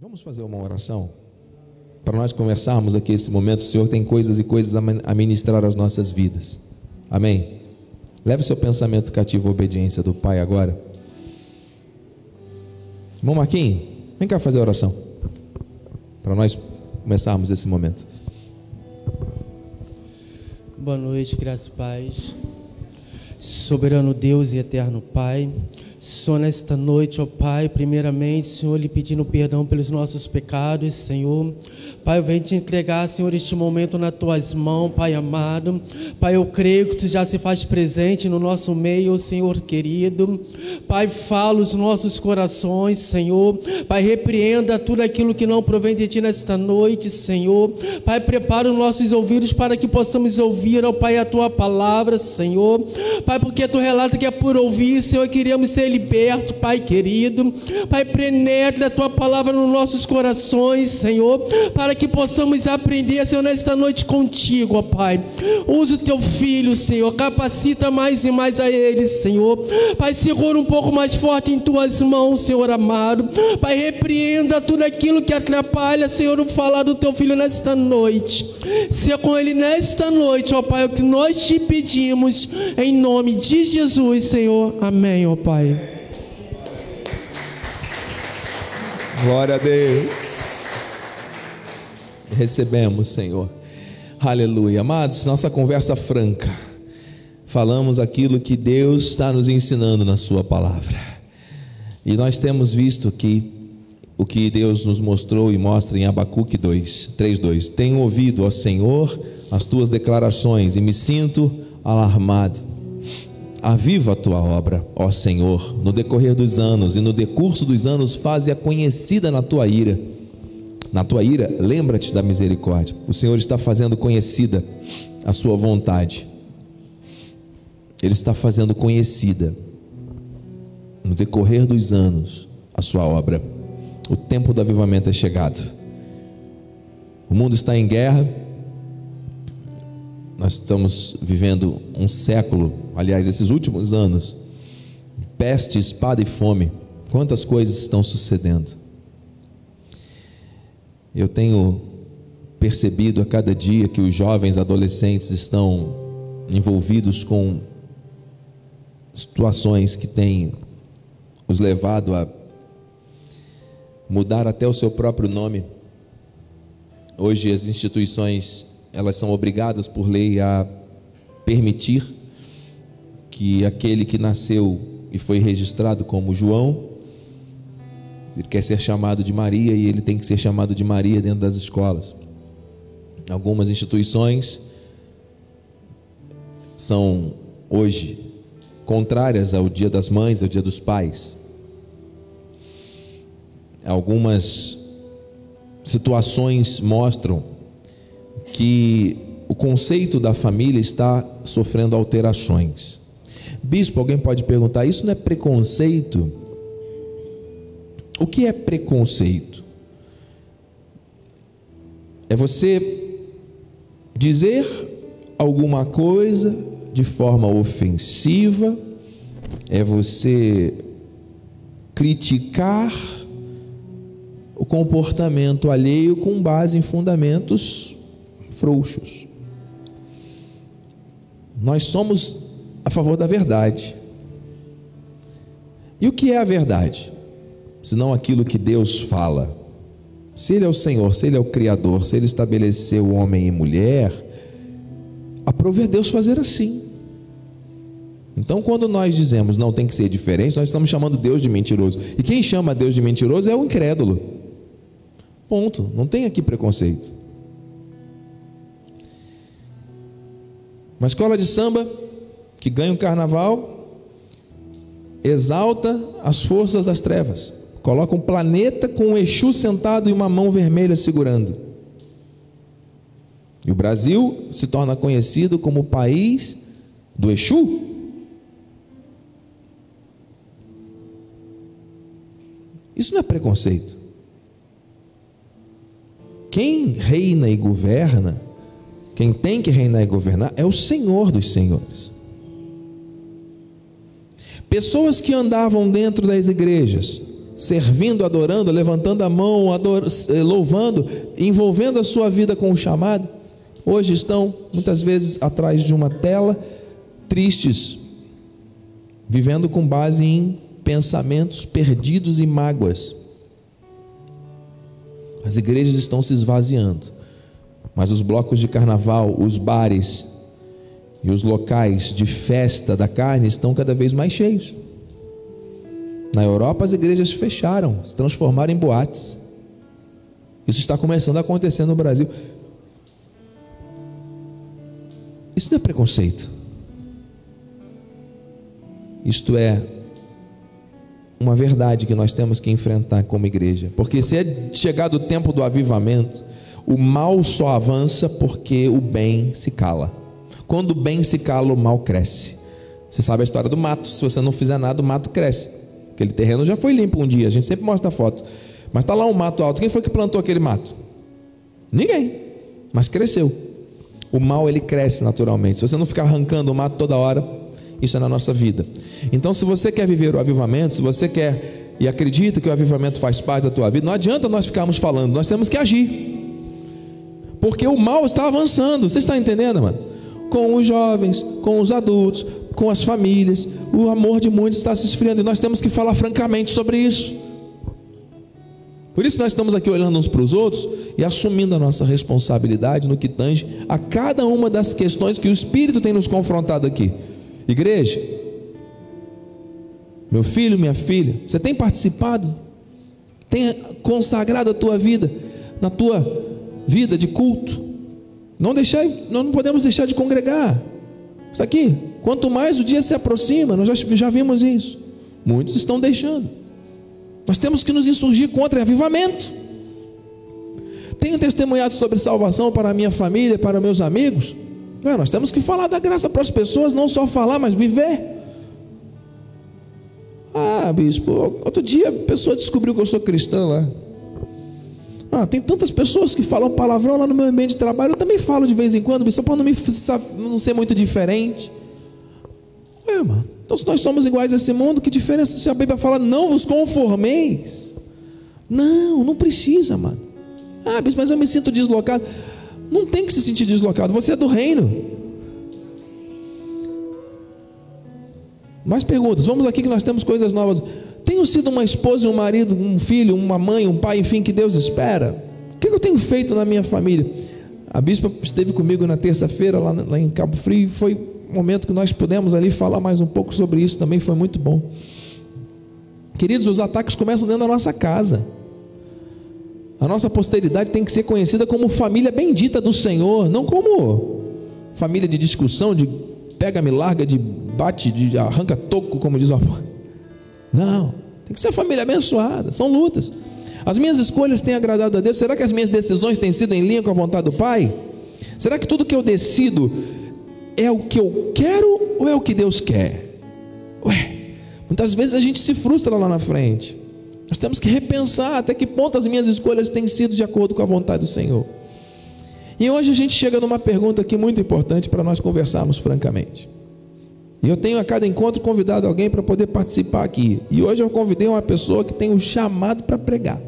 Vamos fazer uma oração? Para nós conversarmos aqui esse momento, o Senhor tem coisas e coisas a ministrar às nossas vidas. Amém? Leve seu pensamento cativo à obediência do Pai agora. Irmão Marquinhos, vem cá fazer a oração. Para nós começarmos esse momento. Boa noite, graças e paz. Soberano Deus e eterno Pai, só nesta noite, ó Pai, primeiramente, Senhor, lhe pedindo perdão pelos nossos pecados, Senhor. Pai, eu venho te entregar, Senhor, este momento nas tuas mãos, Pai amado. Pai, eu creio que tu já se faz presente no nosso meio, Senhor querido. Pai, fala os nossos corações, Senhor. Pai, repreenda tudo aquilo que não provém de ti nesta noite, Senhor. Pai, prepara os nossos ouvidos para que possamos ouvir, ó Pai, a tua palavra, Senhor. Pai, porque tu relata que é por ouvir, Senhor, queríamos ser liberto, Pai querido. Pai, penetra a tua palavra nos nossos corações, Senhor, para que possamos aprender, Senhor, nesta noite contigo, ó Pai. Usa o teu filho, Senhor, capacita mais e mais a ele, Senhor. Pai, segura um pouco mais forte em tuas mãos, Senhor amado. Pai, repreenda tudo aquilo que atrapalha, Senhor, o falar do teu filho nesta noite. Seja com ele nesta noite, ó Pai, o que nós te pedimos, em nome de Jesus, Senhor. Amém, ó Pai. Glória a Deus. Recebemos, Senhor. Aleluia. Amados, nossa conversa franca. Falamos aquilo que Deus está nos ensinando na Sua palavra. E nós temos visto que o que Deus nos mostrou e mostra em Abacuque 2, 3, 2. Tenho ouvido, ó Senhor, as tuas declarações e me sinto alarmado. Aviva a tua obra, ó Senhor, no decorrer dos anos e no decurso dos anos, faze-a conhecida na tua ira. Na tua ira, lembra-te da misericórdia. O Senhor está fazendo conhecida a sua vontade. Ele está fazendo conhecida no decorrer dos anos a sua obra. O tempo do avivamento é chegado. O mundo está em guerra, nós estamos vivendo um século, aliás, esses últimos anos, peste, espada e fome. Quantas coisas estão sucedendo? Eu tenho percebido a cada dia que os jovens adolescentes estão envolvidos com situações que têm os levado a mudar até o seu próprio nome. Hoje as instituições elas são obrigadas por lei a permitir que aquele que nasceu e foi registrado como João, ele quer ser chamado de Maria e ele tem que ser chamado de Maria dentro das escolas. Algumas instituições são hoje contrárias ao Dia das Mães, ao Dia dos Pais. Algumas situações mostram que o conceito da família está sofrendo alterações. Bispo, alguém pode perguntar: isso não é preconceito? O que é preconceito? É você dizer alguma coisa de forma ofensiva, é você criticar o comportamento alheio com base em fundamentos frouxos. Nós somos a favor da verdade. E o que é a verdade? Senão aquilo que Deus fala. Se Ele é o Senhor, se Ele é o Criador, se Ele estabeleceu homem e mulher, aprove a Deus fazer assim. Então, quando nós dizemos não tem que ser diferente, nós estamos chamando Deus de mentiroso. E quem chama Deus de mentiroso é o incrédulo. Ponto. Não tem aqui preconceito. Uma escola de samba que ganha o carnaval exalta as forças das trevas. Coloca um planeta com um Exu sentado e uma mão vermelha segurando. E o Brasil se torna conhecido como o país do Exu. Isso não é preconceito. Quem reina e governa quem tem que reinar e governar é o Senhor dos Senhores. Pessoas que andavam dentro das igrejas, servindo, adorando, levantando a mão, ador, eh, louvando, envolvendo a sua vida com o chamado, hoje estão muitas vezes atrás de uma tela, tristes, vivendo com base em pensamentos perdidos e mágoas. As igrejas estão se esvaziando, mas os blocos de carnaval, os bares e os locais de festa da carne estão cada vez mais cheios. Na Europa, as igrejas fecharam, se transformaram em boates. Isso está começando a acontecer no Brasil. Isso não é preconceito. Isto é uma verdade que nós temos que enfrentar como igreja. Porque se é chegado o tempo do avivamento, o mal só avança porque o bem se cala. Quando o bem se cala, o mal cresce. Você sabe a história do mato. Se você não fizer nada, o mato cresce. Aquele terreno já foi limpo um dia, a gente sempre mostra foto. Mas está lá um mato alto. Quem foi que plantou aquele mato? Ninguém. Mas cresceu. O mal ele cresce naturalmente. Se você não ficar arrancando o mato toda hora, isso é na nossa vida. Então, se você quer viver o avivamento, se você quer e acredita que o avivamento faz parte da tua vida, não adianta nós ficarmos falando, nós temos que agir. Porque o mal está avançando. Você está entendendo, mano? Com os jovens, com os adultos, com as famílias. O amor de muitos está se esfriando e nós temos que falar francamente sobre isso. Por isso nós estamos aqui olhando uns para os outros e assumindo a nossa responsabilidade no que tange a cada uma das questões que o Espírito tem nos confrontado aqui. Igreja, meu filho, minha filha, você tem participado? Tem consagrado a tua vida na tua vida de culto? Não deixar, não podemos deixar de congregar. Isso aqui, quanto mais o dia se aproxima, nós já, já vimos isso. Muitos estão deixando. Nós temos que nos insurgir contra avivamento. Tenho testemunhado sobre salvação para a minha família, para meus amigos. Não, nós temos que falar da graça para as pessoas, não só falar, mas viver. Ah, bispo, outro dia a pessoa descobriu que eu sou cristã lá. Ah, tem tantas pessoas que falam palavrão lá no meu ambiente de trabalho. Eu também falo de vez em quando, só para não, me, não ser muito diferente. Ué, mano, então se nós somos iguais a esse mundo, que diferença se a Bíblia fala, não vos conformeis? Não, não precisa, mano. Ah, mas eu me sinto deslocado. Não tem que se sentir deslocado, você é do reino. Mais perguntas, vamos aqui que nós temos coisas novas. Tenho sido uma esposa, um marido, um filho, uma mãe, um pai, enfim, que Deus espera? O que eu tenho feito na minha família? A bispa esteve comigo na terça-feira lá, em Cabo Frio e foi um momento que nós pudemos ali falar mais um pouco sobre isso, também foi muito bom. Queridos, os ataques começam dentro da nossa casa. A nossa posteridade tem que ser conhecida como família bendita do Senhor, não como família de discussão, de pega-me, larga, de bate, de arranca toco, como diz o apóstolo. Não, tem que ser família abençoada, são lutas. As minhas escolhas têm agradado a Deus? Será que as minhas decisões têm sido em linha com a vontade do Pai? Será que tudo que eu decido é o que eu quero ou é o que Deus quer? Ué, muitas vezes a gente se frustra lá na frente. Nós temos que repensar até que ponto as minhas escolhas têm sido de acordo com a vontade do Senhor. E hoje a gente chega numa pergunta aqui muito importante para nós conversarmos francamente. E eu tenho a cada encontro convidado alguém para poder participar aqui. E hoje eu convidei uma pessoa que tem um chamado para pregar.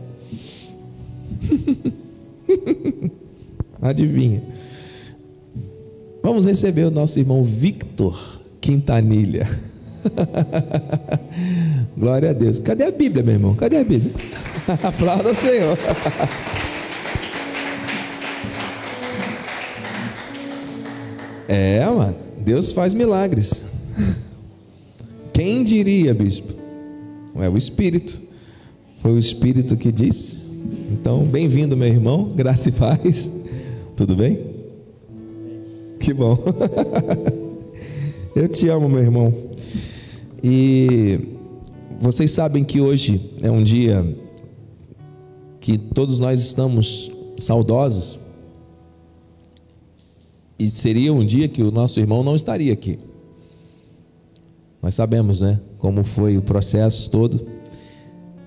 Adivinha? Vamos receber o nosso irmão Victor Quintanilha. Glória a Deus. Cadê a Bíblia, meu irmão? Cadê a Bíblia? Aplauda o Senhor. É, mano. Deus faz milagres. Quem diria, bispo? É o Espírito. Foi o Espírito que disse. Então, bem-vindo, meu irmão. Graça e paz. Tudo bem? Que bom. Eu te amo, meu irmão. E vocês sabem que hoje é um dia que todos nós estamos saudosos. E seria um dia que o nosso irmão não estaria aqui. Nós sabemos, né, como foi o processo todo.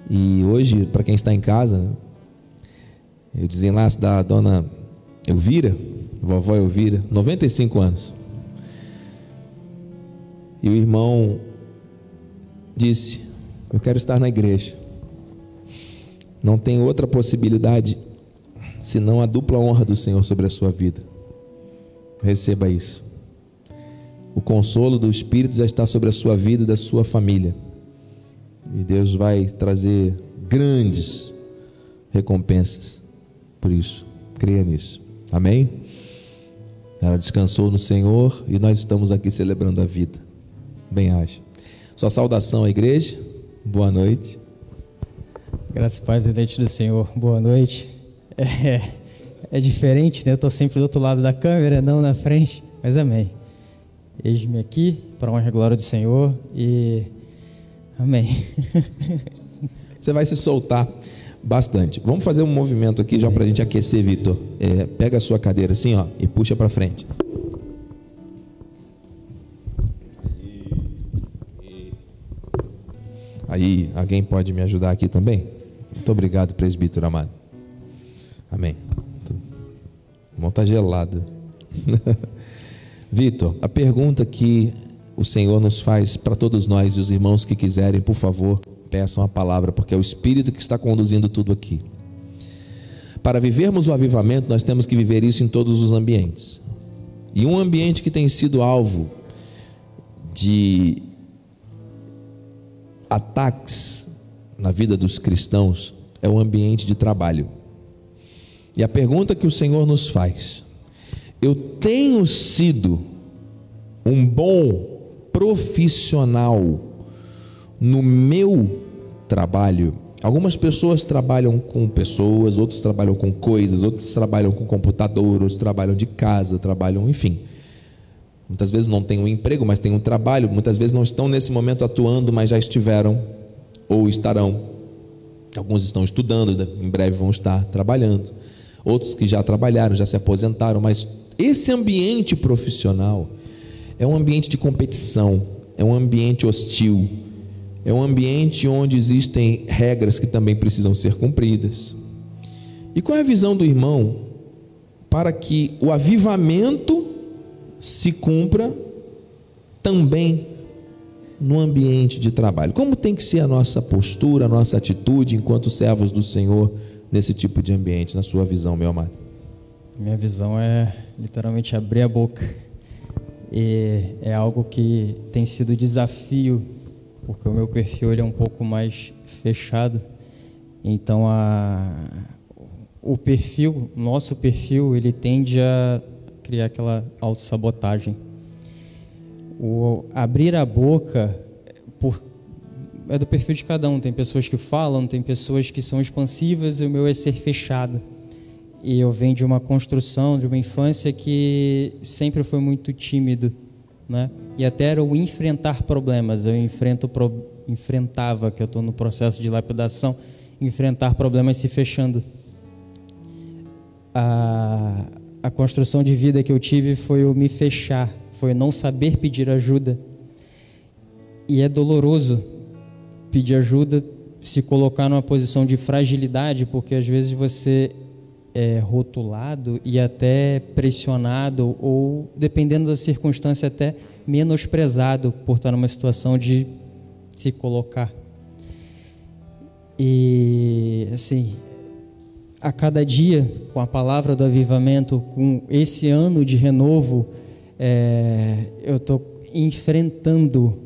E hoje, para quem está em casa, eu desenlace da dona Elvira, vovó Elvira, 95 anos. E o irmão disse: Eu quero estar na igreja. Não tem outra possibilidade senão a dupla honra do Senhor sobre a sua vida. Receba isso. O consolo do Espírito já está sobre a sua vida e da sua família. E Deus vai trazer grandes recompensas por isso. Creia nisso. Amém? Ela descansou no Senhor e nós estamos aqui celebrando a vida. Bem haja. Sua saudação à igreja. Boa noite. Graças e paz, dente do Senhor. Boa noite. É, é diferente, né? Eu estou sempre do outro lado da câmera, não na frente, mas amém. Eis-me aqui para honra e glória do Senhor e amém. Você vai se soltar bastante. Vamos fazer um movimento aqui já para a gente aquecer, Vitor. É, pega a sua cadeira assim, ó, e puxa para frente. Aí, alguém pode me ajudar aqui também? Muito obrigado, presbítero amado. Amém. O mão está gelado. Vitor, a pergunta que o Senhor nos faz para todos nós e os irmãos que quiserem, por favor, peçam a palavra, porque é o Espírito que está conduzindo tudo aqui. Para vivermos o avivamento, nós temos que viver isso em todos os ambientes. E um ambiente que tem sido alvo de ataques na vida dos cristãos é o ambiente de trabalho. E a pergunta que o Senhor nos faz: eu tenho sido um bom profissional no meu trabalho? Algumas pessoas trabalham com pessoas, outros trabalham com coisas, outros trabalham com computador, outros trabalham de casa, trabalham, enfim. Muitas vezes não têm um emprego, mas têm um trabalho. Muitas vezes não estão nesse momento atuando, mas já estiveram ou estarão. Alguns estão estudando, em breve vão estar trabalhando. Outros que já trabalharam, já se aposentaram. Mas esse ambiente profissional é um ambiente de competição, é um ambiente hostil, é um ambiente onde existem regras que também precisam ser cumpridas. E qual é a visão do irmão para que o avivamento se cumpra também no ambiente de trabalho. Como tem que ser a nossa postura, a nossa atitude enquanto servos do Senhor nesse tipo de ambiente, na sua visão, meu amado? Minha visão é literalmente abrir a boca. E é algo que tem sido desafio, porque o meu perfil ele é um pouco mais fechado. Então a o perfil, nosso perfil, ele tende a criar aquela autossabotagem. O abrir a boca por, é do perfil de cada um. Tem pessoas que falam, tem pessoas que são expansivas e o meu é ser fechado. E eu venho de uma construção, de uma infância que sempre foi muito tímido, né? E até era o enfrentar problemas. Eu enfrento, enfrentava, que eu estou no processo de lapidação, enfrentar problemas se fechando. A, a construção de vida que eu tive foi o me fechar, foi não saber pedir ajuda. E é doloroso pedir ajuda, se colocar numa posição de fragilidade, porque às vezes você é rotulado e até pressionado, ou dependendo da circunstância, até menosprezado por estar numa situação de se colocar. E assim, a cada dia, com a palavra do avivamento, com esse ano de renovo, é, eu estou enfrentando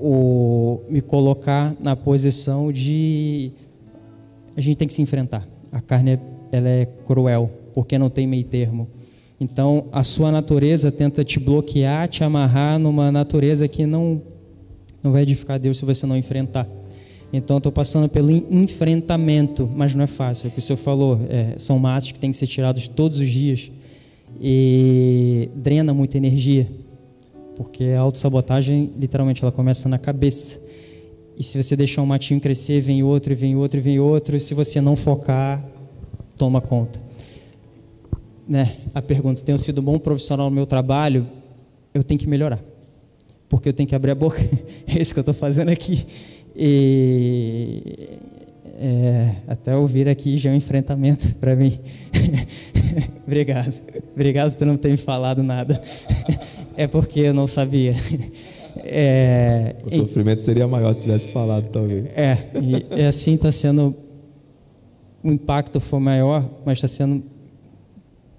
o me colocar na posição de a gente tem que se enfrentar. A carne ela é cruel porque não tem meio termo. Então a sua natureza tenta te bloquear, te amarrar numa natureza que não não vai edificar Deus se você não enfrentar. Então, estou passando pelo enfrentamento, mas não é fácil. É o que o senhor falou, é, são matos que têm que ser tirados todos os dias e drena muita energia, porque a autossabotagem, literalmente, ela começa na cabeça. E se você deixar um matinho crescer, vem outro, vem outro, vem outro, e se você não focar, toma conta. Né? A pergunta: tenho sido bom profissional no meu trabalho? Eu tenho que melhorar, porque eu tenho que abrir a boca. É isso que eu estou fazendo aqui. E é, até ouvir aqui já é um enfrentamento para mim. Obrigado. Obrigado por não ter me falado nada. é porque eu não sabia. É, o sofrimento seria maior se tivesse falado, talvez. É, e, e assim está sendo o impacto for maior, mas está sendo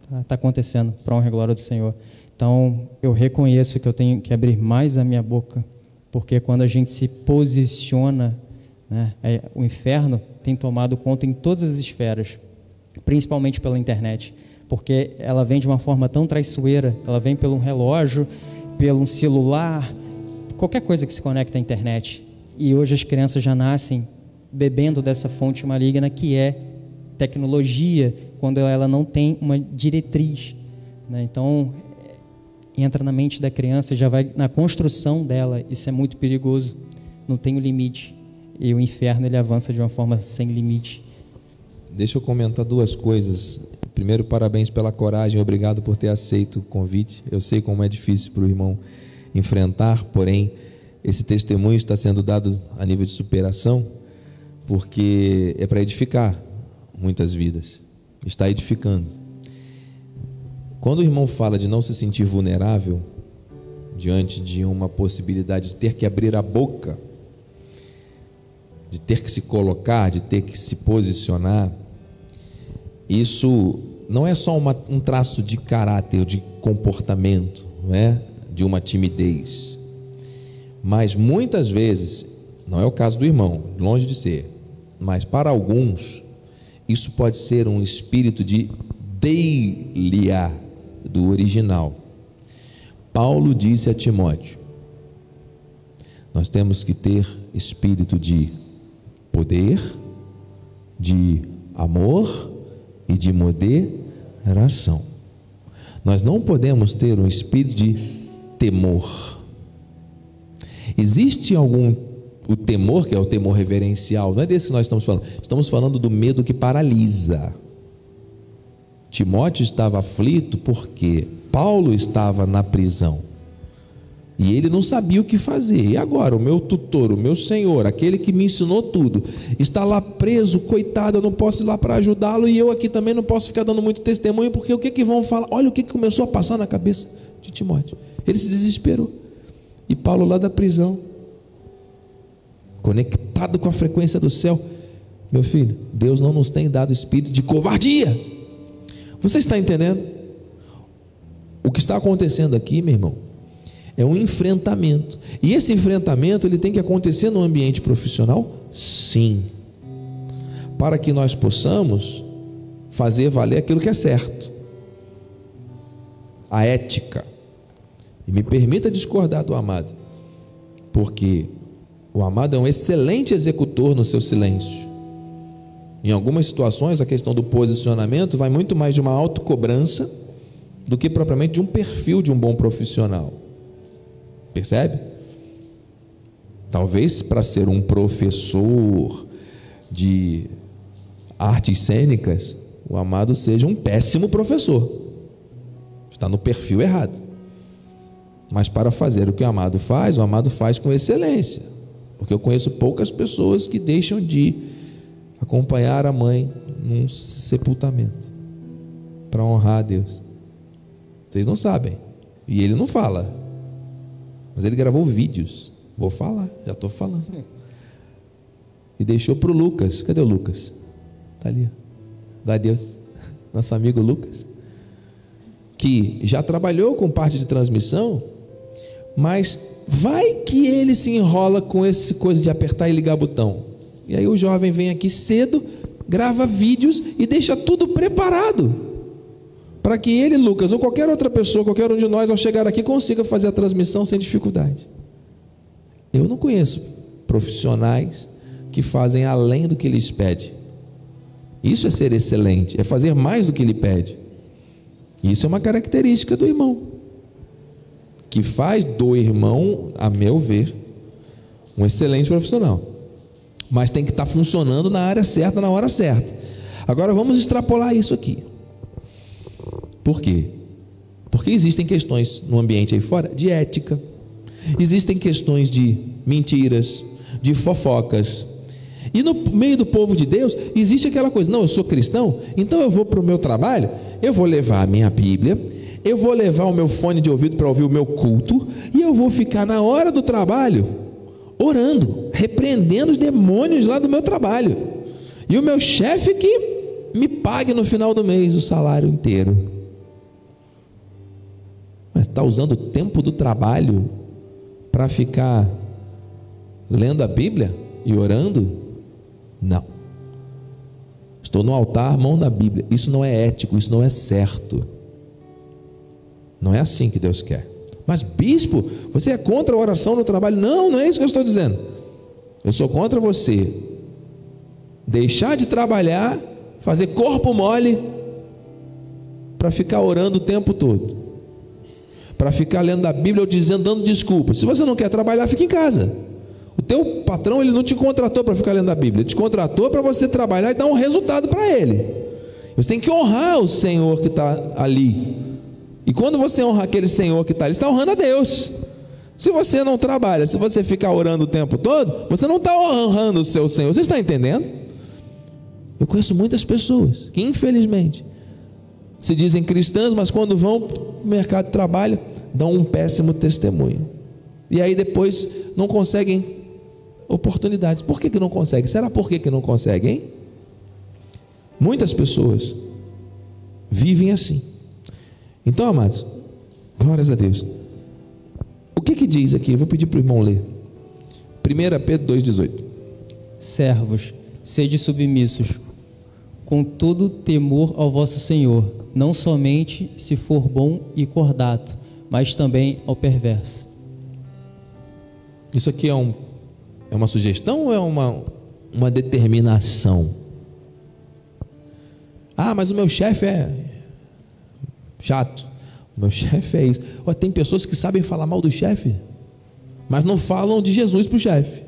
está tá acontecendo para honra e glória do Senhor. Então, eu reconheço que eu tenho que abrir mais a minha boca, porque quando a gente se posiciona, né, é, o inferno tem tomado conta em todas as esferas, principalmente pela internet, porque ela vem de uma forma tão traiçoeira, ela vem pelo relógio, pelo celular, qualquer coisa que se conecta à internet. E hoje as crianças já nascem bebendo dessa fonte maligna que é tecnologia, quando ela não tem uma diretriz. Né? Então, entra na mente da criança, já vai na construção dela, isso é muito perigoso, não tem o limite. E o inferno ele avança de uma forma sem limite. Deixa eu comentar duas coisas. Primeiro, parabéns pela coragem, obrigado por ter aceito o convite. Eu sei como é difícil para o irmão enfrentar, porém, esse testemunho está sendo dado a nível de superação, porque é para edificar muitas vidas. Está edificando. Quando o irmão fala de não se sentir vulnerável diante de uma possibilidade de ter que abrir a boca, de ter que se colocar, de ter que se posicionar, isso não é só uma, um traço de caráter, de comportamento, não é? de uma timidez. Mas muitas vezes, não é o caso do irmão, longe de ser, mas para alguns, isso pode ser um espírito de deilia do original. Paulo disse a Timóteo: Nós temos que ter espírito de poder, de amor e de moderação. Nós não podemos ter um espírito de temor. Existe algum o temor, que é o temor reverencial, não é desse que nós estamos falando. Estamos falando do medo que paralisa. Timóteo estava aflito porque Paulo estava na prisão. E ele não sabia o que fazer. E agora, o meu tutor, o meu senhor, aquele que me ensinou tudo, está lá preso, coitado, eu não posso ir lá para ajudá-lo e eu aqui também não posso ficar dando muito testemunho, porque o que, que vão falar? Olha o que, que começou a passar na cabeça de Timóteo. Ele se desesperou. E Paulo lá da prisão, conectado com a frequência do céu. Meu filho, Deus não nos tem dado espírito de covardia. Você está entendendo? O que está acontecendo aqui, meu irmão, é um enfrentamento. E esse enfrentamento ele tem que acontecer no ambiente profissional? Sim. Para que nós possamos fazer valer aquilo que é certo. A ética. E me permita discordar do amado, porque o amado é um excelente executor no seu silêncio. Em algumas situações, a questão do posicionamento vai muito mais de uma autocobrança do que propriamente de um perfil de um bom profissional. Percebe? Talvez para ser um professor de artes cênicas, o amado seja um péssimo professor. Está no perfil errado. Mas para fazer o que o amado faz, o amado faz com excelência. Porque eu conheço poucas pessoas que deixam de acompanhar a mãe num sepultamento para honrar a Deus. Vocês não sabem. E ele não fala. Mas ele gravou vídeos. Vou falar, já estou falando. E deixou para o Lucas. Cadê o Lucas? Está ali. Glória a Deus. Nosso amigo Lucas. Que já trabalhou com parte de transmissão mas vai que ele se enrola com essa coisa de apertar e ligar botão. E aí o jovem vem aqui cedo, grava vídeos e deixa tudo preparado. Para que ele, Lucas, ou qualquer outra pessoa, qualquer um de nós, ao chegar aqui, consiga fazer a transmissão sem dificuldade. Eu não conheço profissionais que fazem além do que lhes pede. Isso é ser excelente, é fazer mais do que lhe pede. Isso é uma característica do irmão que faz do irmão, a meu ver, um excelente profissional. Mas tem que estar funcionando na área certa, na hora certa. Agora vamos extrapolar isso aqui. Por quê? Porque existem questões no ambiente aí fora de ética, existem questões de mentiras, de fofocas. E no meio do povo de Deus existe aquela coisa: não, eu sou cristão, então eu vou para o meu trabalho, eu vou levar a minha Bíblia, eu vou levar o meu fone de ouvido para ouvir o meu culto e eu vou ficar na hora do trabalho orando, repreendendo os demônios lá do meu trabalho. E o meu chefe que me pague no final do mês o salário inteiro. Mas está usando o tempo do trabalho para ficar lendo a Bíblia e orando? Não. Estou no altar, mão na Bíblia. Isso não é ético, isso não é certo. Não é assim que Deus quer. Mas, bispo, você é contra a oração no trabalho? Não, não é isso que eu estou dizendo. Eu sou contra você deixar de trabalhar, fazer corpo mole, para ficar orando o tempo todo, para ficar lendo a Bíblia ou dizendo, dando desculpas. Se você não quer trabalhar, fique em casa. O teu patrão ele não te contratou para ficar lendo a Bíblia, ele te contratou para você trabalhar e dar um resultado para ele. Você tem que honrar o Senhor que está ali. E quando você honra aquele Senhor que está ali, está honrando a Deus. Se você não trabalha, se você ficar orando o tempo todo, você não está honrando o seu Senhor. Você está entendendo? Eu conheço muitas pessoas que, infelizmente, se dizem cristãs, mas quando vão para o mercado de trabalho, dão um péssimo testemunho. E aí depois não conseguem oportunidades. Por que, que não conseguem? Será por que, que não conseguem? Muitas pessoas vivem assim. Então, amados, glórias a Deus. O que que diz aqui? Eu vou pedir para o irmão ler. 1 Pedro 2,18. Servos, sede submissos, com todo temor ao vosso Senhor, não somente se for bom e cordato, mas também ao perverso. Isso aqui é, um, é uma sugestão ou é uma, uma determinação? Ah, mas o meu chefe é chato. Meu chefe é isso. Ó, tem pessoas que sabem falar mal do chefe, mas não falam de Jesus para o chefe,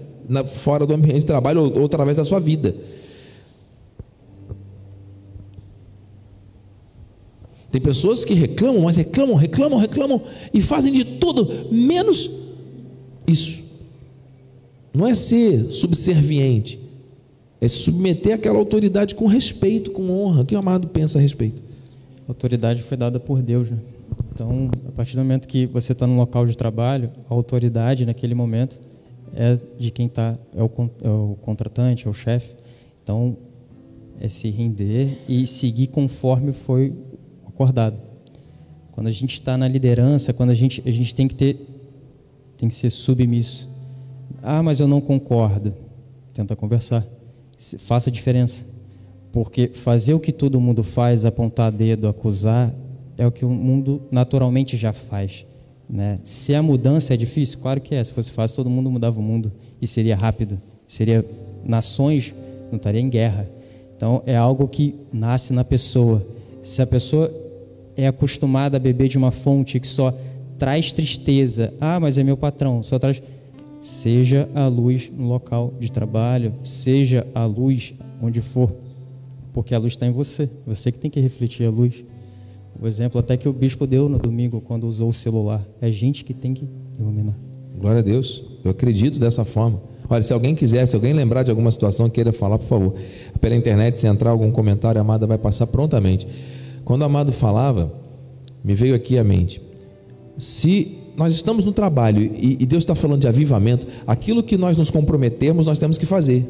fora do ambiente de trabalho ou, ou através da sua vida. Tem pessoas que reclamam, mas reclamam, reclamam, reclamam e fazem de tudo, menos isso. Não é ser subserviente, é se submeter àquela autoridade com respeito, com honra. O que o amado pensa a respeito? A autoridade foi dada por Deus, né? Então, a partir do momento que você está no local de trabalho, a autoridade naquele momento é de quem está, é, é o contratante, é o chefe. Então, é se render e seguir conforme foi acordado. Quando a gente está na liderança, quando a gente, a gente tem que ter, tem que ser submisso. Ah, mas eu não concordo. Tenta conversar. Faça a diferença. Porque fazer o que todo mundo faz, apontar dedo, acusar, é o que o mundo naturalmente já faz. Né? Se a mudança é difícil, claro que é. Se fosse fácil, todo mundo mudava o mundo e seria rápido. Seria nações não estaria em guerra. Então é algo que nasce na pessoa. Se a pessoa é acostumada a beber de uma fonte que só traz tristeza. Ah, mas é meu patrão, só traz. Seja a luz no local de trabalho, seja a luz onde for, porque a luz está em você. Você que tem que refletir a luz. O exemplo até que o bispo deu no domingo quando usou o celular. É gente que tem que iluminar. Glória a Deus. Eu acredito dessa forma. Olha, se alguém quiser, se alguém lembrar de alguma situação queira falar, por favor, pela internet, se entrar algum comentário, a amada vai passar prontamente. Quando o amado falava, me veio aqui à mente: se nós estamos no trabalho e, Deus está falando de avivamento, aquilo que nós nos comprometermos, nós temos que fazer.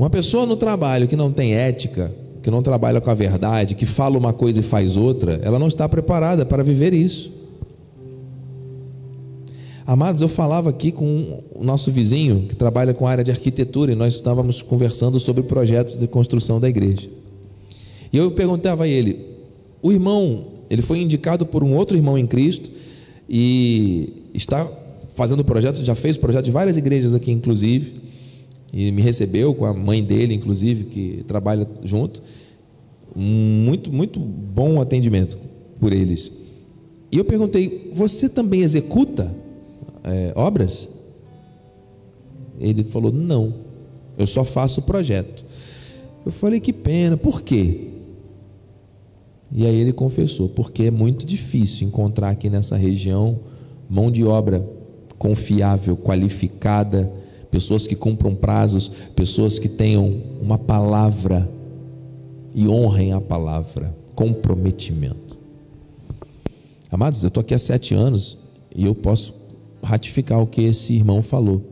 Uma pessoa no trabalho que não tem ética, que não trabalha com a verdade, que fala uma coisa e faz outra, ela não está preparada para viver isso. Amados, eu falava aqui com o nosso vizinho que trabalha com a área de arquitetura e nós estávamos conversando sobre projetos de construção da igreja. E eu perguntava a ele: o irmão, ele foi indicado por um outro irmão em Cristo e está fazendo projeto, já fez projeto de várias igrejas aqui, inclusive, e me recebeu com a mãe dele, inclusive, que trabalha junto. Muito, muito bom atendimento por eles. E eu perguntei: você também executa é, obras? Ele falou: não, eu só faço projeto. Eu falei: que pena, por quê? E aí ele confessou, porque é muito difícil encontrar aqui nessa região mão de obra confiável, qualificada, pessoas que cumpram prazos, pessoas que tenham uma palavra e honrem a palavra, comprometimento. Amados, eu estou aqui há sete anos e eu posso ratificar o que esse irmão falou.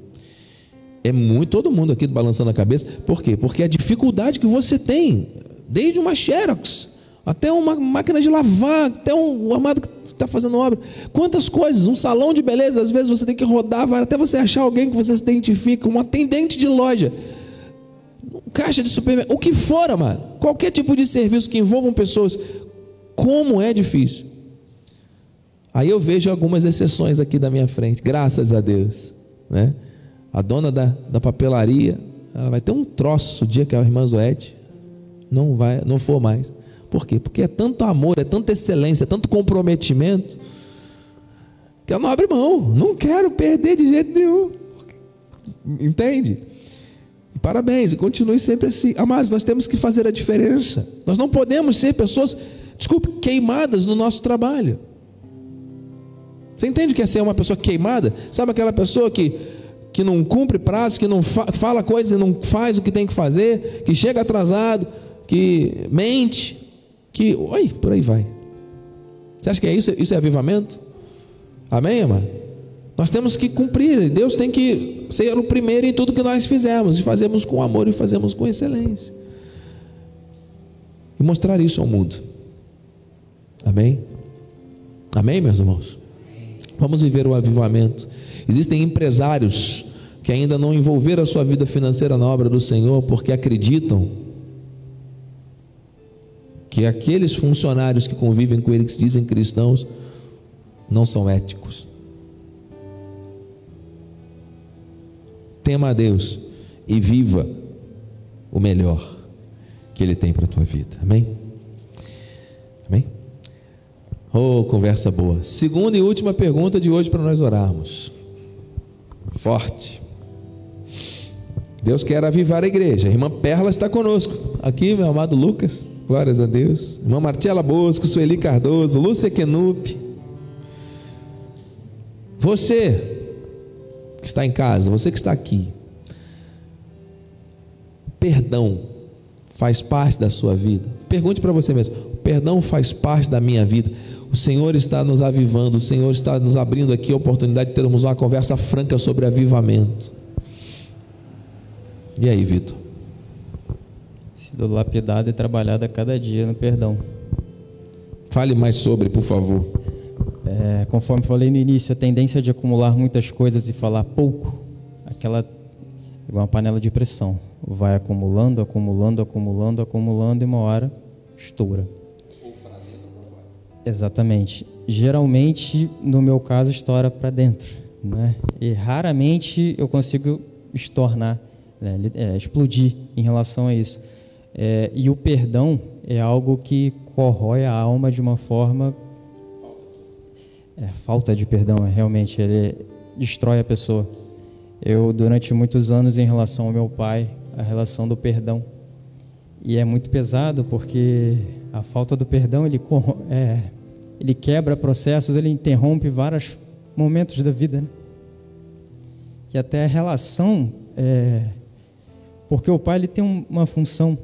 É muito, todo mundo aqui balançando a cabeça. Por quê? Porque a dificuldade que você tem, desde uma Xerox, até uma máquina de lavar, até um armado que está fazendo obra. Quantas coisas, um salão de beleza, às vezes você tem que rodar, até você achar alguém que você se identifica, um atendente de loja, caixa de supermercado, o que for, mano. Qualquer tipo de serviço que envolvam pessoas, como é difícil. Aí eu vejo algumas exceções aqui da minha frente, graças a Deus, né? A dona da, da papelaria, ela vai ter um troço o dia que a irmã Zoete não vai, não for mais. Por quê? Porque é tanto amor, é tanta excelência, é tanto comprometimento, que ela não abre mão. Não quero perder de jeito nenhum. Entende? Parabéns, e continue sempre assim. Amados, nós temos que fazer a diferença. Nós não podemos ser pessoas, desculpe, queimadas no nosso trabalho. Você entende que é ser uma pessoa queimada? Sabe aquela pessoa que, que não cumpre prazo, que não fa fala coisas e não faz o que tem que fazer, que chega atrasado, que mente, que. Oi, por aí vai. Você acha que é isso? Isso é avivamento? Amém, irmã? Nós temos que cumprir, Deus tem que ser o primeiro em tudo que nós fizemos, e fazemos com amor e fazemos com excelência. E mostrar isso ao mundo. Amém? Amém, meus irmãos? Vamos viver o avivamento. Existem empresários que ainda não envolveram a sua vida financeira na obra do Senhor porque acreditam que aqueles funcionários que convivem com ele, que se dizem cristãos, não são éticos. Tema a Deus e viva o melhor que Ele tem para a tua vida. Amém? Amém? Oh, conversa boa. Segunda e última pergunta de hoje para nós orarmos. Forte. Deus quer avivar a igreja. A irmã Perla está conosco. Aqui, meu amado Lucas. Glórias a Deus. Irmã Martela Bosco, Sueli Cardoso, Lúcia Kenup. Você que está em casa, você que está aqui. Perdão faz parte da sua vida. Pergunte para você mesmo: perdão faz parte da minha vida. O Senhor está nos avivando, o Senhor está nos abrindo aqui a oportunidade de termos uma conversa franca sobre avivamento. E aí, Vitor? Sido lapidada e trabalhada a cada dia no perdão. Fale mais sobre, por favor. É, conforme falei no início, a tendência de acumular muitas coisas e falar pouco, aquela igual uma panela de pressão, vai acumulando, acumulando, acumulando, acumulando e uma hora estoura. Exatamente. Geralmente, no meu caso, estoura para dentro, né? E raramente eu consigo estornar, né? é, explodir em relação a isso. É, e o perdão é algo que corrói a alma de uma forma. É, falta de perdão, é, realmente, ele destrói a pessoa. Eu, durante muitos anos, em relação ao meu pai, a relação do perdão. E é muito pesado porque a falta do perdão ele, é, ele quebra processos, ele interrompe vários momentos da vida. Né? E até a relação, é, porque o pai ele tem uma função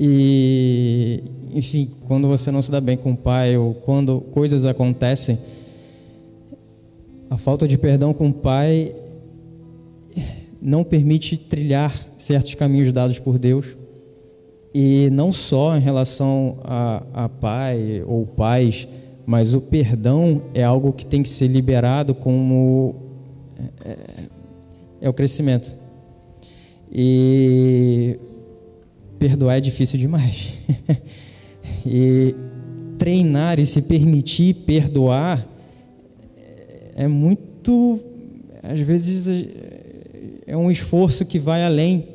e, enfim, quando você não se dá bem com o pai ou quando coisas acontecem, a falta de perdão com o pai não permite trilhar certos caminhos dados por Deus. E não só em relação a, a pai ou pais, mas o perdão é algo que tem que ser liberado como é, é o crescimento. E perdoar é difícil demais. e treinar e se permitir perdoar é muito, às vezes, é um esforço que vai além.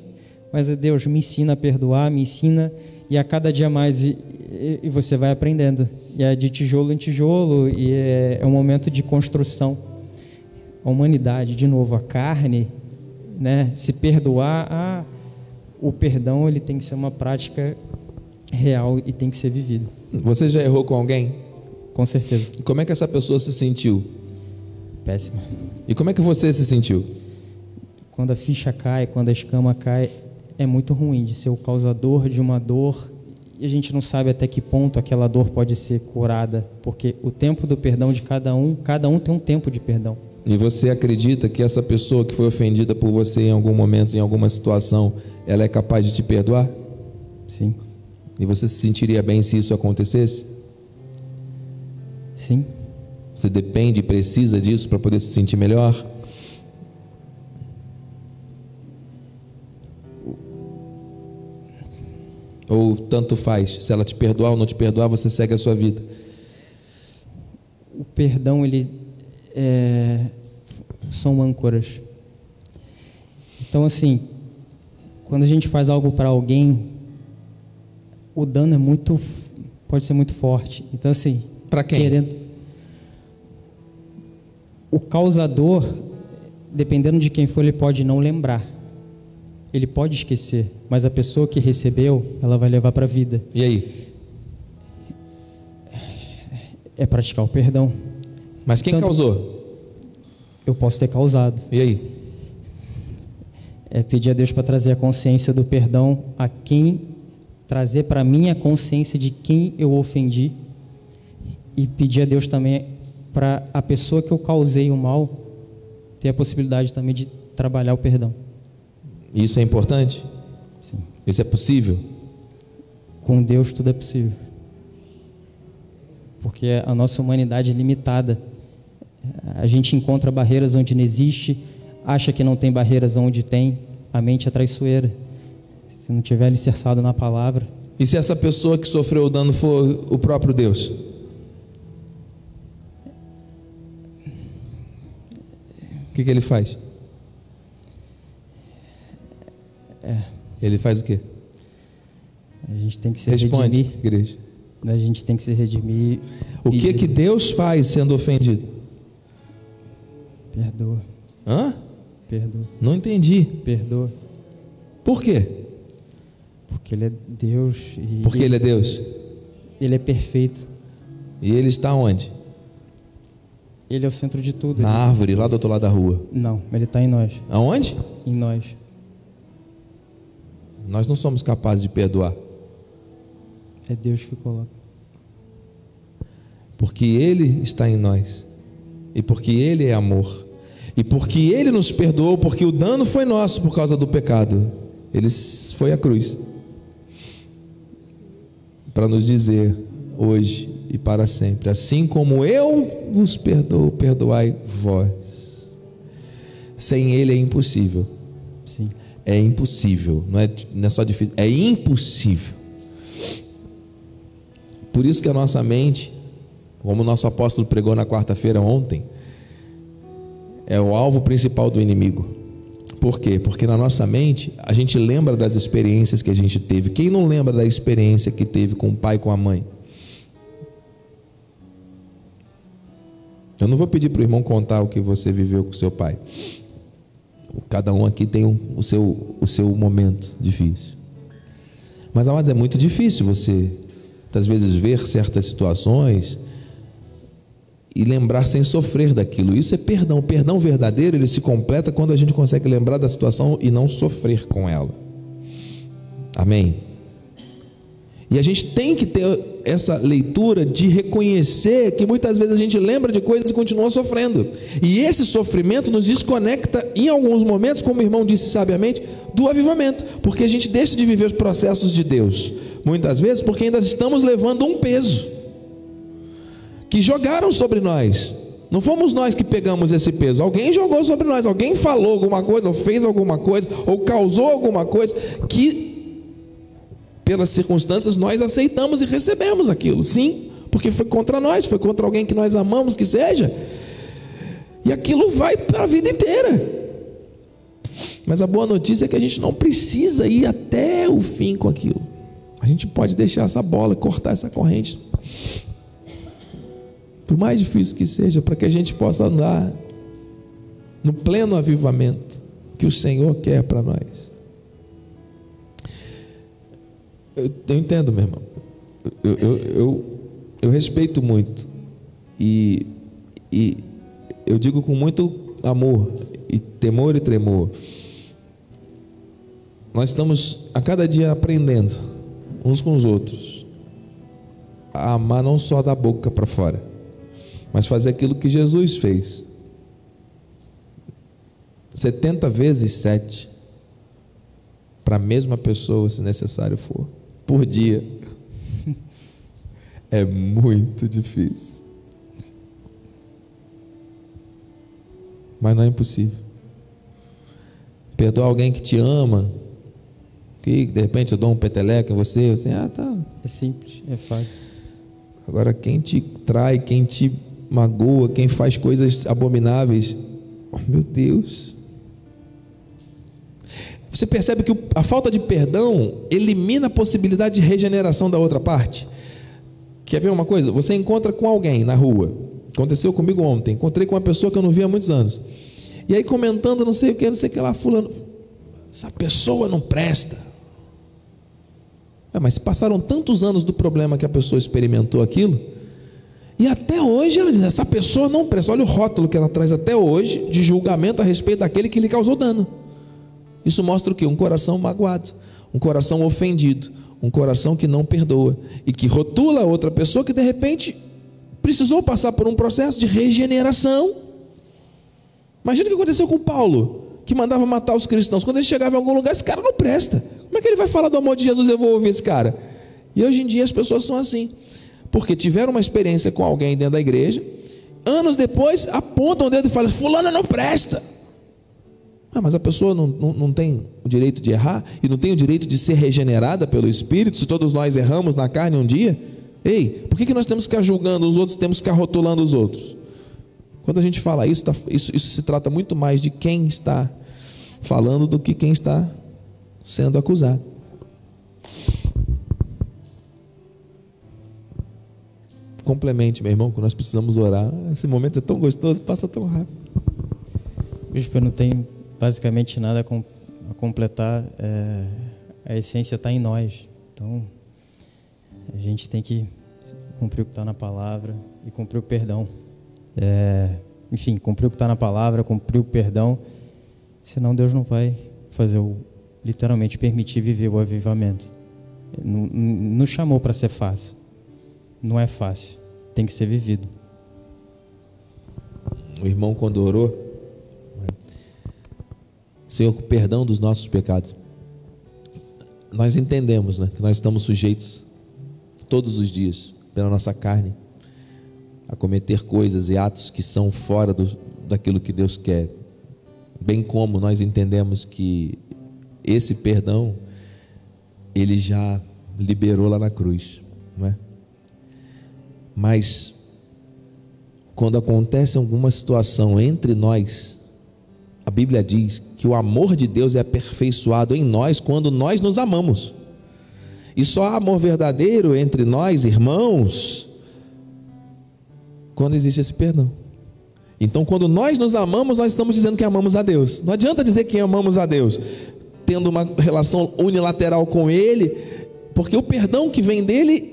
Mas é Deus me ensina a perdoar, me ensina e a cada dia mais e, e você vai aprendendo. E é de tijolo em tijolo e é, é um momento de construção. A humanidade, de novo, a carne, né? Se perdoar, ah, o perdão ele tem que ser uma prática real e tem que ser vivido. Você já errou com alguém? Com certeza. E como é que essa pessoa se sentiu? Péssima. E como é que você se sentiu? Quando a ficha cai, quando a escama cai, é muito ruim de ser o causador de uma dor e a gente não sabe até que ponto aquela dor pode ser curada, porque o tempo do perdão de cada um, cada um tem um tempo de perdão. E você acredita que essa pessoa que foi ofendida por você em algum momento, em alguma situação, ela é capaz de te perdoar? Sim. E você se sentiria bem se isso acontecesse? Sim. Você depende, precisa disso para poder se sentir melhor? Ou tanto faz, se ela te perdoar ou não te perdoar, você segue a sua vida. O perdão, ele é, são âncoras. Então, assim, quando a gente faz algo para alguém, o dano é muito, pode ser muito forte. Então, assim, para quem? Querendo, o causador, dependendo de quem for, ele pode não lembrar. Ele pode esquecer, mas a pessoa que recebeu, ela vai levar para a vida. E aí? É praticar o perdão. Mas quem Tanto causou? Eu posso ter causado. E aí? É pedir a Deus para trazer a consciência do perdão a quem trazer para mim a consciência de quem eu ofendi e pedir a Deus também para a pessoa que eu causei o mal ter a possibilidade também de trabalhar o perdão. Isso é importante? Sim. Isso é possível? Com Deus tudo é possível. Porque a nossa humanidade é limitada. A gente encontra barreiras onde não existe, acha que não tem barreiras onde tem. A mente é traiçoeira. Se não tiver alicerçado na palavra. E se essa pessoa que sofreu o dano for o próprio Deus? O que, que ele faz? É. Ele faz o quê? A gente tem que se Responde, redimir. igreja. A gente tem que se redimir. O que que Deus faz sendo ofendido? Perdoa. Hã? Perdoa. Não entendi. Perdoa. Por quê? Porque Ele é Deus. E Porque Ele é Deus. Ele é perfeito. E Ele está onde? Ele é o centro de tudo. Na ele... árvore, lá do outro lado da rua. Não, Ele está em nós. Aonde? Em nós. Nós não somos capazes de perdoar. É Deus que coloca. Porque Ele está em nós. E porque Ele é amor. E porque Ele nos perdoou, porque o dano foi nosso por causa do pecado. Ele foi à cruz. Para nos dizer hoje e para sempre: assim como eu vos perdoo, perdoai vós. Sem Ele é impossível. Sim. É impossível. Não é, não é só difícil, é impossível. Por isso que a nossa mente, como o nosso apóstolo pregou na quarta-feira ontem, é o alvo principal do inimigo. Por quê? Porque na nossa mente a gente lembra das experiências que a gente teve. Quem não lembra da experiência que teve com o pai com a mãe? Eu não vou pedir para o irmão contar o que você viveu com seu pai. Cada um aqui tem o, seu, o seu momento difícil. Mas, amados, é muito difícil você, muitas vezes, ver certas situações e lembrar sem sofrer daquilo. Isso é perdão. O perdão verdadeiro, ele se completa quando a gente consegue lembrar da situação e não sofrer com ela. Amém? E a gente tem que ter essa leitura de reconhecer que muitas vezes a gente lembra de coisas e continua sofrendo. E esse sofrimento nos desconecta, em alguns momentos, como o irmão disse sabiamente, do avivamento, porque a gente deixa de viver os processos de Deus. Muitas vezes porque ainda estamos levando um peso que jogaram sobre nós. Não fomos nós que pegamos esse peso. Alguém jogou sobre nós, alguém falou alguma coisa, ou fez alguma coisa, ou causou alguma coisa que pelas circunstâncias, nós aceitamos e recebemos aquilo, sim, porque foi contra nós, foi contra alguém que nós amamos que seja, e aquilo vai para a vida inteira. Mas a boa notícia é que a gente não precisa ir até o fim com aquilo, a gente pode deixar essa bola, cortar essa corrente, por mais difícil que seja, para que a gente possa andar no pleno avivamento que o Senhor quer para nós. Eu, eu entendo, meu irmão. Eu, eu, eu, eu respeito muito. E, e eu digo com muito amor, e temor e tremor. Nós estamos a cada dia aprendendo uns com os outros. A amar não só da boca para fora, mas fazer aquilo que Jesus fez. 70 vezes 7 para a mesma pessoa, se necessário for, por dia. É muito difícil. Mas não é impossível. Perdoar alguém que te ama, que de repente eu dou um peteleco em você, assim, ah, tá. É simples, é fácil. Agora, quem te trai, quem te magoa, quem faz coisas abomináveis, oh, meu Deus. Você percebe que a falta de perdão elimina a possibilidade de regeneração da outra parte. Quer ver uma coisa? Você encontra com alguém na rua. Aconteceu comigo ontem. Encontrei com uma pessoa que eu não via há muitos anos. E aí comentando, não sei o que, não sei o que lá, fulano. Essa pessoa não presta. É, mas passaram tantos anos do problema que a pessoa experimentou aquilo. E até hoje ela diz: essa pessoa não presta. Olha o rótulo que ela traz até hoje de julgamento a respeito daquele que lhe causou dano. Isso mostra o que? Um coração magoado, um coração ofendido, um coração que não perdoa e que rotula outra pessoa que de repente precisou passar por um processo de regeneração. Imagina o que aconteceu com Paulo, que mandava matar os cristãos. Quando ele chegava em algum lugar, esse cara não presta. Como é que ele vai falar do amor de Jesus? Eu vou ouvir esse cara. E hoje em dia as pessoas são assim, porque tiveram uma experiência com alguém dentro da igreja, anos depois apontam o dedo e falam: Fulano não presta. Ah, mas a pessoa não, não, não, tem o direito de errar e não tem o direito de ser regenerada pelo Espírito, se todos nós erramos na carne um dia. Ei, por que, que nós temos que ficar julgando os outros, temos que ficar rotulando os outros? Quando a gente fala isso, tá, isso, isso se trata muito mais de quem está falando do que quem está sendo acusado. Complemente, meu irmão, que nós precisamos orar. Esse momento é tão gostoso, passa tão rápido. Bispo, eu não tenho basicamente nada a completar. É, a essência está em nós. Então, a gente tem que cumprir o que está na palavra e cumprir o perdão. É, enfim, cumprir o que está na palavra, cumprir o perdão. Senão Deus não vai fazer o literalmente permitir viver o avivamento. Não, não chamou para ser fácil. Não é fácil. Tem que ser vivido. O irmão quando orou, Senhor, perdão dos nossos pecados. Nós entendemos né, que nós estamos sujeitos todos os dias, pela nossa carne, a cometer coisas e atos que são fora do, daquilo que Deus quer. Bem como nós entendemos que esse perdão, Ele já liberou lá na cruz, não é? Mas, quando acontece alguma situação entre nós, a Bíblia diz que o amor de Deus é aperfeiçoado em nós quando nós nos amamos. E só há amor verdadeiro entre nós, irmãos, quando existe esse perdão. Então, quando nós nos amamos, nós estamos dizendo que amamos a Deus. Não adianta dizer que amamos a Deus, tendo uma relação unilateral com Ele, porque o perdão que vem dele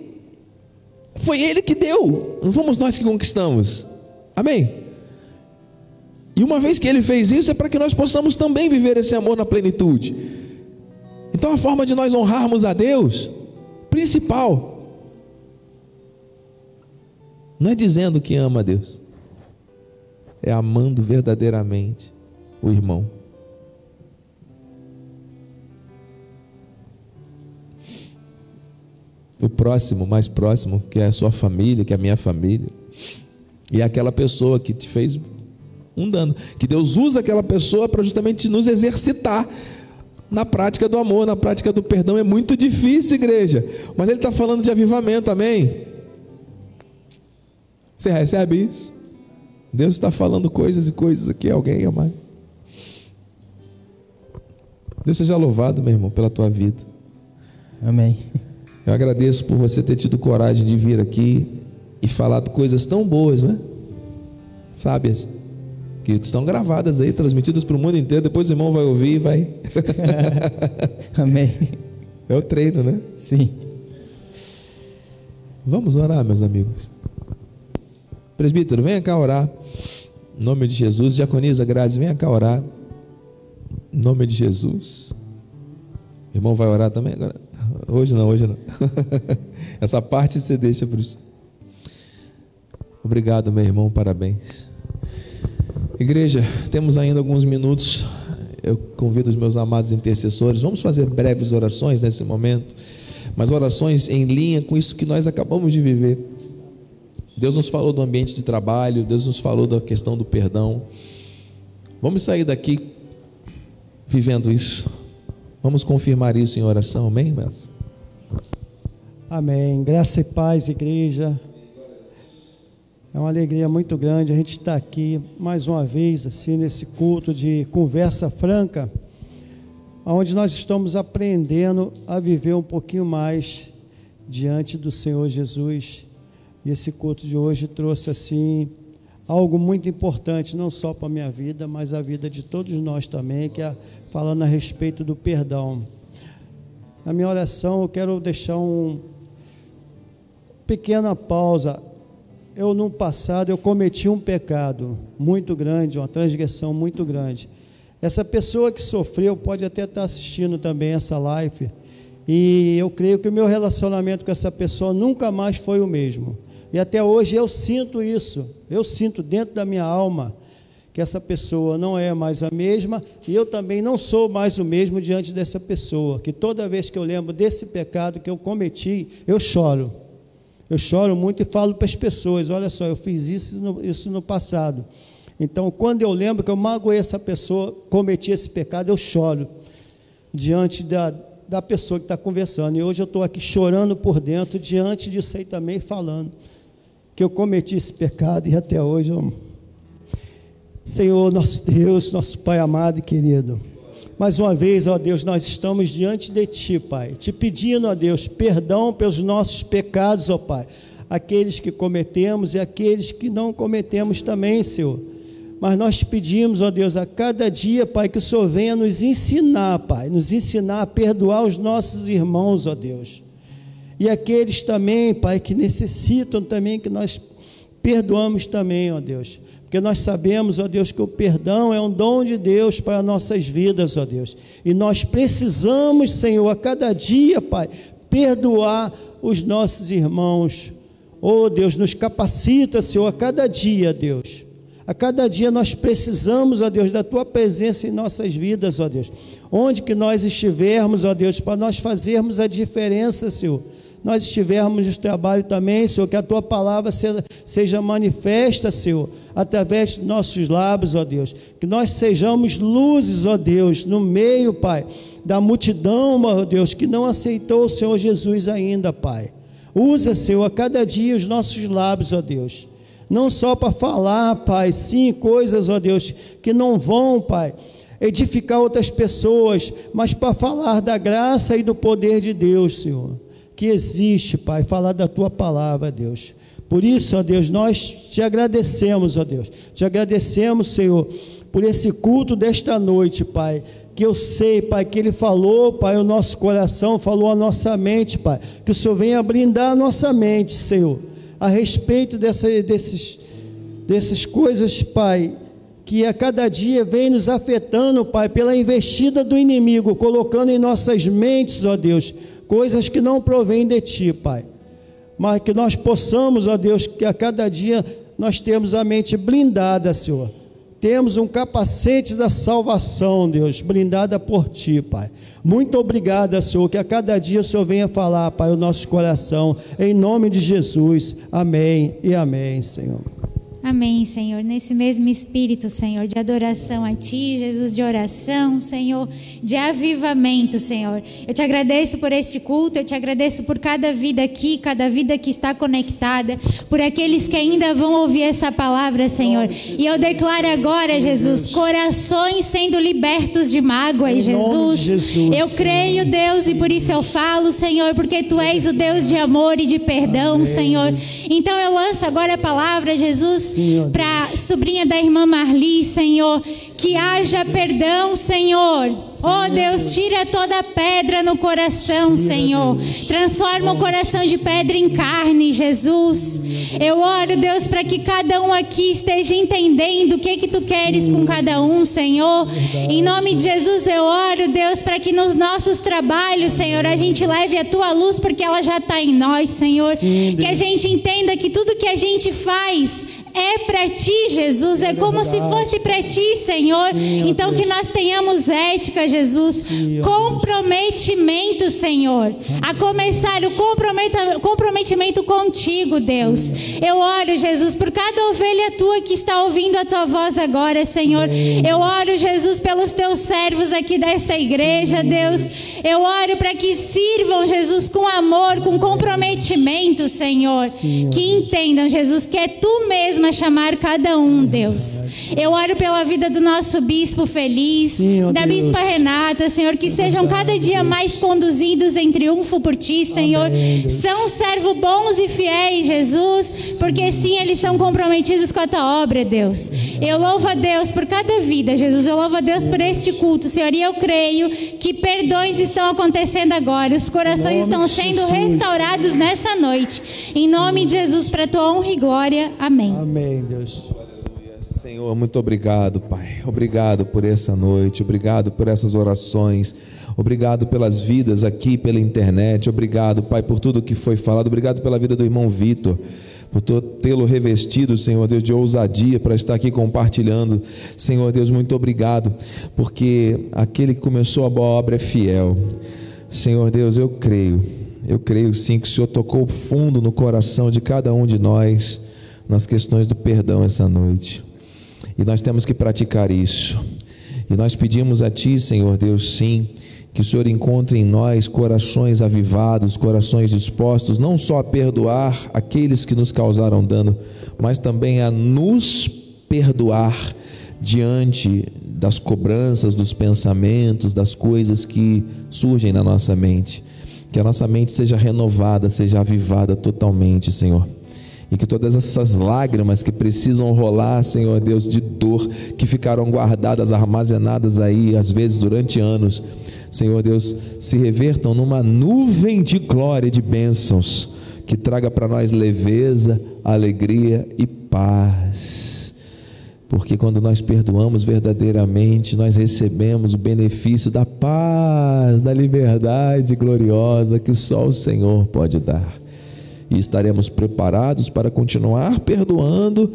foi Ele que deu, não fomos nós que conquistamos. Amém? E uma vez que ele fez isso, é para que nós possamos também viver esse amor na plenitude. Então, a forma de nós honrarmos a Deus, principal, não é dizendo que ama a Deus, é amando verdadeiramente o irmão. O próximo, mais próximo, que é a sua família, que é a minha família, e é aquela pessoa que te fez um dano. Que Deus usa aquela pessoa para justamente nos exercitar na prática do amor, na prática do perdão. É muito difícil, igreja. Mas Ele está falando de avivamento, amém? Você recebe isso? Deus está falando coisas e coisas aqui, alguém, amado. Deus seja louvado, meu irmão, pela tua vida. Amém. Eu agradeço por você ter tido coragem de vir aqui e falar coisas tão boas, né? Sábias que estão gravadas aí, transmitidas para o mundo inteiro. Depois o irmão vai ouvir e vai. Amém. É o treino, né? Sim. Vamos orar, meus amigos. Presbítero, venha cá orar. Em nome de Jesus. Diaconisa Grades, venha cá orar. Em nome de Jesus. O irmão vai orar também agora? Hoje não, hoje não. Essa parte você deixa para os. Obrigado, meu irmão, parabéns. Igreja, temos ainda alguns minutos. Eu convido os meus amados intercessores. Vamos fazer breves orações nesse momento, mas orações em linha com isso que nós acabamos de viver. Deus nos falou do ambiente de trabalho, Deus nos falou da questão do perdão. Vamos sair daqui vivendo isso. Vamos confirmar isso em oração, amém, mestre? Amém. Graça e paz, igreja. É uma alegria muito grande a gente estar aqui mais uma vez, assim, nesse culto de conversa franca, onde nós estamos aprendendo a viver um pouquinho mais diante do Senhor Jesus. E esse culto de hoje trouxe, assim, algo muito importante, não só para a minha vida, mas a vida de todos nós também, que é falando a respeito do perdão. Na minha oração, eu quero deixar uma pequena pausa. Eu, no passado, eu cometi um pecado muito grande, uma transgressão muito grande. Essa pessoa que sofreu pode até estar assistindo também essa live, e eu creio que o meu relacionamento com essa pessoa nunca mais foi o mesmo. E até hoje eu sinto isso, eu sinto dentro da minha alma que essa pessoa não é mais a mesma e eu também não sou mais o mesmo diante dessa pessoa. Que toda vez que eu lembro desse pecado que eu cometi, eu choro. Eu choro muito e falo para as pessoas: olha só, eu fiz isso no, isso no passado. Então, quando eu lembro que eu magoei essa pessoa, cometi esse pecado, eu choro diante da, da pessoa que está conversando. E hoje eu estou aqui chorando por dentro, diante disso aí também, falando que eu cometi esse pecado e até hoje eu. Senhor, nosso Deus, nosso Pai amado e querido. Mais uma vez, ó Deus, nós estamos diante de Ti, Pai, te pedindo, ó Deus, perdão pelos nossos pecados, ó Pai, aqueles que cometemos e aqueles que não cometemos também, Senhor. Mas nós pedimos, ó Deus, a cada dia, Pai, que o Senhor venha nos ensinar, Pai, nos ensinar a perdoar os nossos irmãos, ó Deus e aqueles também, Pai, que necessitam também que nós perdoamos também, ó Deus. Porque nós sabemos, ó Deus, que o perdão é um dom de Deus para nossas vidas, ó Deus. E nós precisamos, Senhor, a cada dia, Pai, perdoar os nossos irmãos. Oh Deus, nos capacita, Senhor, a cada dia, Deus. A cada dia nós precisamos, ó Deus, da tua presença em nossas vidas, ó Deus. Onde que nós estivermos, ó Deus, para nós fazermos a diferença, Senhor nós estivermos no trabalho também, Senhor, que a tua palavra seja, seja manifesta, Senhor, através de nossos lábios, ó Deus. Que nós sejamos luzes, ó Deus, no meio, Pai, da multidão, ó Deus, que não aceitou o Senhor Jesus ainda, Pai. Usa, Senhor, a cada dia os nossos lábios, ó Deus. Não só para falar, Pai, sim, coisas, ó Deus, que não vão, Pai, edificar outras pessoas, mas para falar da graça e do poder de Deus, Senhor que existe, Pai, falar da tua palavra, Deus. Por isso, ó Deus, nós te agradecemos, ó Deus. Te agradecemos, Senhor, por esse culto desta noite, Pai. Que eu sei, Pai, que Ele falou, Pai, o nosso coração, falou a nossa mente, Pai. Que o Senhor venha brindar a nossa mente, Senhor, a respeito dessa, desses, dessas coisas, Pai, que a cada dia vem nos afetando, Pai, pela investida do inimigo, colocando em nossas mentes, ó Deus, coisas que não provêm de ti, Pai. Mas que nós possamos, ó Deus, que a cada dia nós temos a mente blindada, Senhor. Temos um capacete da salvação, Deus, blindada por ti, Pai. Muito obrigado, Senhor, que a cada dia o Senhor venha falar, Pai, o nosso coração, em nome de Jesus. Amém e amém, Senhor. Amém, Senhor. Nesse mesmo espírito, Senhor, de adoração a Ti, Jesus, de oração, Senhor, de avivamento, Senhor. Eu te agradeço por este culto, eu te agradeço por cada vida aqui, cada vida que está conectada, por aqueles que ainda vão ouvir essa palavra, Senhor. E eu declaro agora, Jesus, corações sendo libertos de mágoa, Jesus. Eu creio, Deus, e por isso eu falo, Senhor, porque Tu és o Deus de amor e de perdão, Senhor. Então eu lanço agora a palavra, Jesus Para a sobrinha da irmã Marli, Senhor, que haja perdão, Senhor. Oh Deus, tira toda pedra no coração, Senhor. Transforma o coração de pedra em carne, Jesus. Eu oro, Deus, para que cada um aqui esteja entendendo o que que tu queres com cada um, Senhor. Em nome de Jesus, eu oro, Deus, para que nos nossos trabalhos, Senhor, a gente leve a tua luz, porque ela já está em nós, Senhor. Que a gente entenda que tudo que a gente faz é para ti, Jesus, é como se fosse para ti, Senhor. Então que nós tenhamos ética, Jesus, comprometimento, Senhor. A começar o comprometimento contigo, Deus. Eu oro, Jesus, por cada ovelha tua que está ouvindo a tua voz agora, Senhor. Eu oro, Jesus, pelos teus servos aqui desta igreja, Deus. Eu oro para que sirvam, Jesus, com amor, com comprometimento, Senhor. Que entendam, Jesus, que é tu mesmo a chamar cada um, Deus. Eu oro pela vida do nosso bispo feliz, da Deus. bispa Renata, Senhor, que sejam cada dia mais conduzidos em triunfo por ti, Senhor. Amém. São servos bons e fiéis, Jesus, porque sim, eles são comprometidos com a tua obra, Deus. Eu louvo a Deus por cada vida, Jesus. Eu louvo a Deus por este culto, Senhor. E eu creio que perdões estão acontecendo agora. Os corações estão sendo restaurados nessa noite. Em nome de Jesus, para tua honra e glória. Amém. Amém, Deus. Senhor, muito obrigado, Pai. Obrigado por essa noite, obrigado por essas orações, obrigado pelas vidas aqui pela internet, obrigado, Pai, por tudo que foi falado, obrigado pela vida do irmão Vitor, por tê-lo revestido, Senhor Deus, de ousadia para estar aqui compartilhando. Senhor Deus, muito obrigado, porque aquele que começou a boa obra é fiel. Senhor Deus, eu creio, eu creio sim que o Senhor tocou fundo no coração de cada um de nós nas questões do perdão essa noite. E nós temos que praticar isso. E nós pedimos a Ti, Senhor Deus, sim, que o Senhor encontre em nós corações avivados, corações dispostos, não só a perdoar aqueles que nos causaram dano, mas também a nos perdoar diante das cobranças, dos pensamentos, das coisas que surgem na nossa mente. Que a nossa mente seja renovada, seja avivada totalmente, Senhor e que todas essas lágrimas que precisam rolar, Senhor Deus, de dor, que ficaram guardadas, armazenadas aí, às vezes durante anos, Senhor Deus, se revertam numa nuvem de glória e de bênçãos, que traga para nós leveza, alegria e paz. Porque quando nós perdoamos verdadeiramente, nós recebemos o benefício da paz, da liberdade gloriosa que só o Senhor pode dar e estaremos preparados para continuar perdoando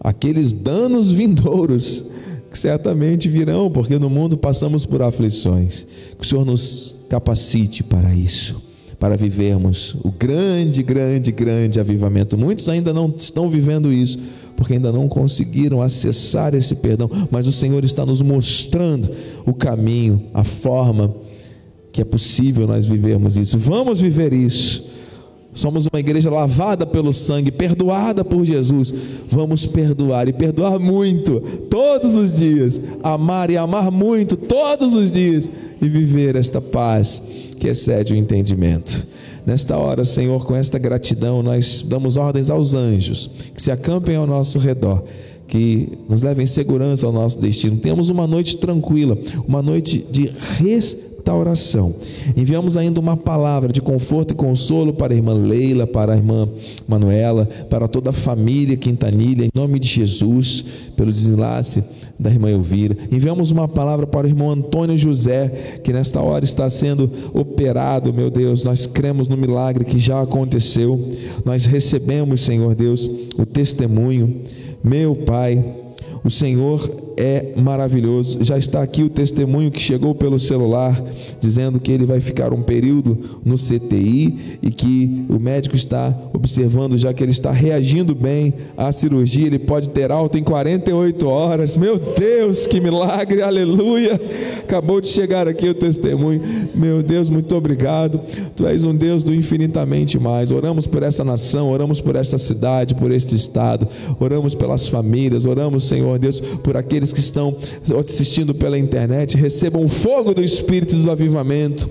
aqueles danos vindouros que certamente virão, porque no mundo passamos por aflições. Que o Senhor nos capacite para isso, para vivermos o grande, grande, grande avivamento. Muitos ainda não estão vivendo isso, porque ainda não conseguiram acessar esse perdão, mas o Senhor está nos mostrando o caminho, a forma que é possível nós vivermos isso. Vamos viver isso. Somos uma igreja lavada pelo sangue, perdoada por Jesus. Vamos perdoar e perdoar muito, todos os dias. Amar e amar muito, todos os dias. E viver esta paz que excede o entendimento. Nesta hora, Senhor, com esta gratidão, nós damos ordens aos anjos que se acampem ao nosso redor que nos levem segurança ao nosso destino. Temos uma noite tranquila, uma noite de restauração. Enviamos ainda uma palavra de conforto e consolo para a irmã Leila, para a irmã Manuela, para toda a família Quintanilha, em nome de Jesus, pelo desenlace da irmã Elvira. Enviamos uma palavra para o irmão Antônio José, que nesta hora está sendo operado, meu Deus. Nós cremos no milagre que já aconteceu. Nós recebemos, Senhor Deus, o testemunho. Meu Pai, o Senhor é maravilhoso. Já está aqui o testemunho que chegou pelo celular, dizendo que ele vai ficar um período no CTI e que o médico está observando já que ele está reagindo bem à cirurgia. Ele pode ter alta em 48 horas. Meu Deus, que milagre! Aleluia! Acabou de chegar aqui o testemunho. Meu Deus, muito obrigado. Tu és um Deus do infinitamente mais. Oramos por essa nação, oramos por esta cidade, por este estado. Oramos pelas famílias, oramos, Senhor Deus, por aqueles que estão assistindo pela internet, recebam o fogo do Espírito do avivamento.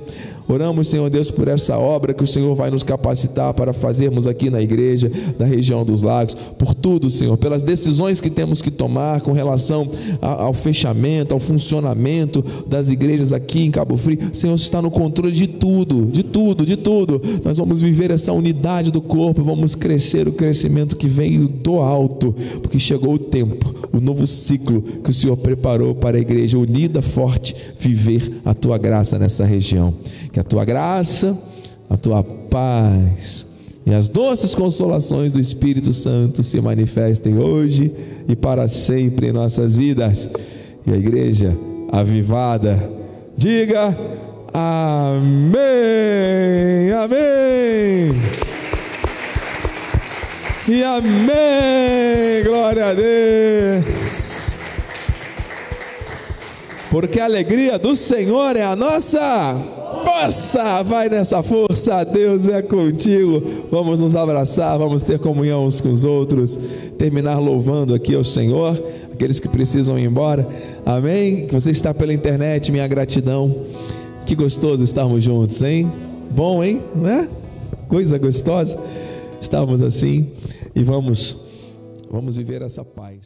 Oramos, Senhor Deus, por essa obra que o Senhor vai nos capacitar para fazermos aqui na igreja da região dos lagos, por tudo, Senhor, pelas decisões que temos que tomar com relação ao fechamento, ao funcionamento das igrejas aqui em Cabo Frio. Senhor está no controle de tudo, de tudo, de tudo. Nós vamos viver essa unidade do corpo, vamos crescer o crescimento que vem do alto, porque chegou o tempo, o novo ciclo que o Senhor preparou para a igreja unida, forte, viver a tua graça nessa região. Que a tua graça, a tua paz e as doces consolações do Espírito Santo se manifestem hoje e para sempre em nossas vidas. E a igreja avivada, diga amém, amém. E amém, glória a Deus. Porque a alegria do Senhor é a nossa Força! Vai nessa força, Deus é contigo. Vamos nos abraçar, vamos ter comunhão uns com os outros, terminar louvando aqui ao Senhor, aqueles que precisam ir embora. Amém? Que você está pela internet, minha gratidão. Que gostoso estarmos juntos, hein? Bom, hein? Não é? Coisa gostosa. Estamos assim e vamos vamos viver essa paz.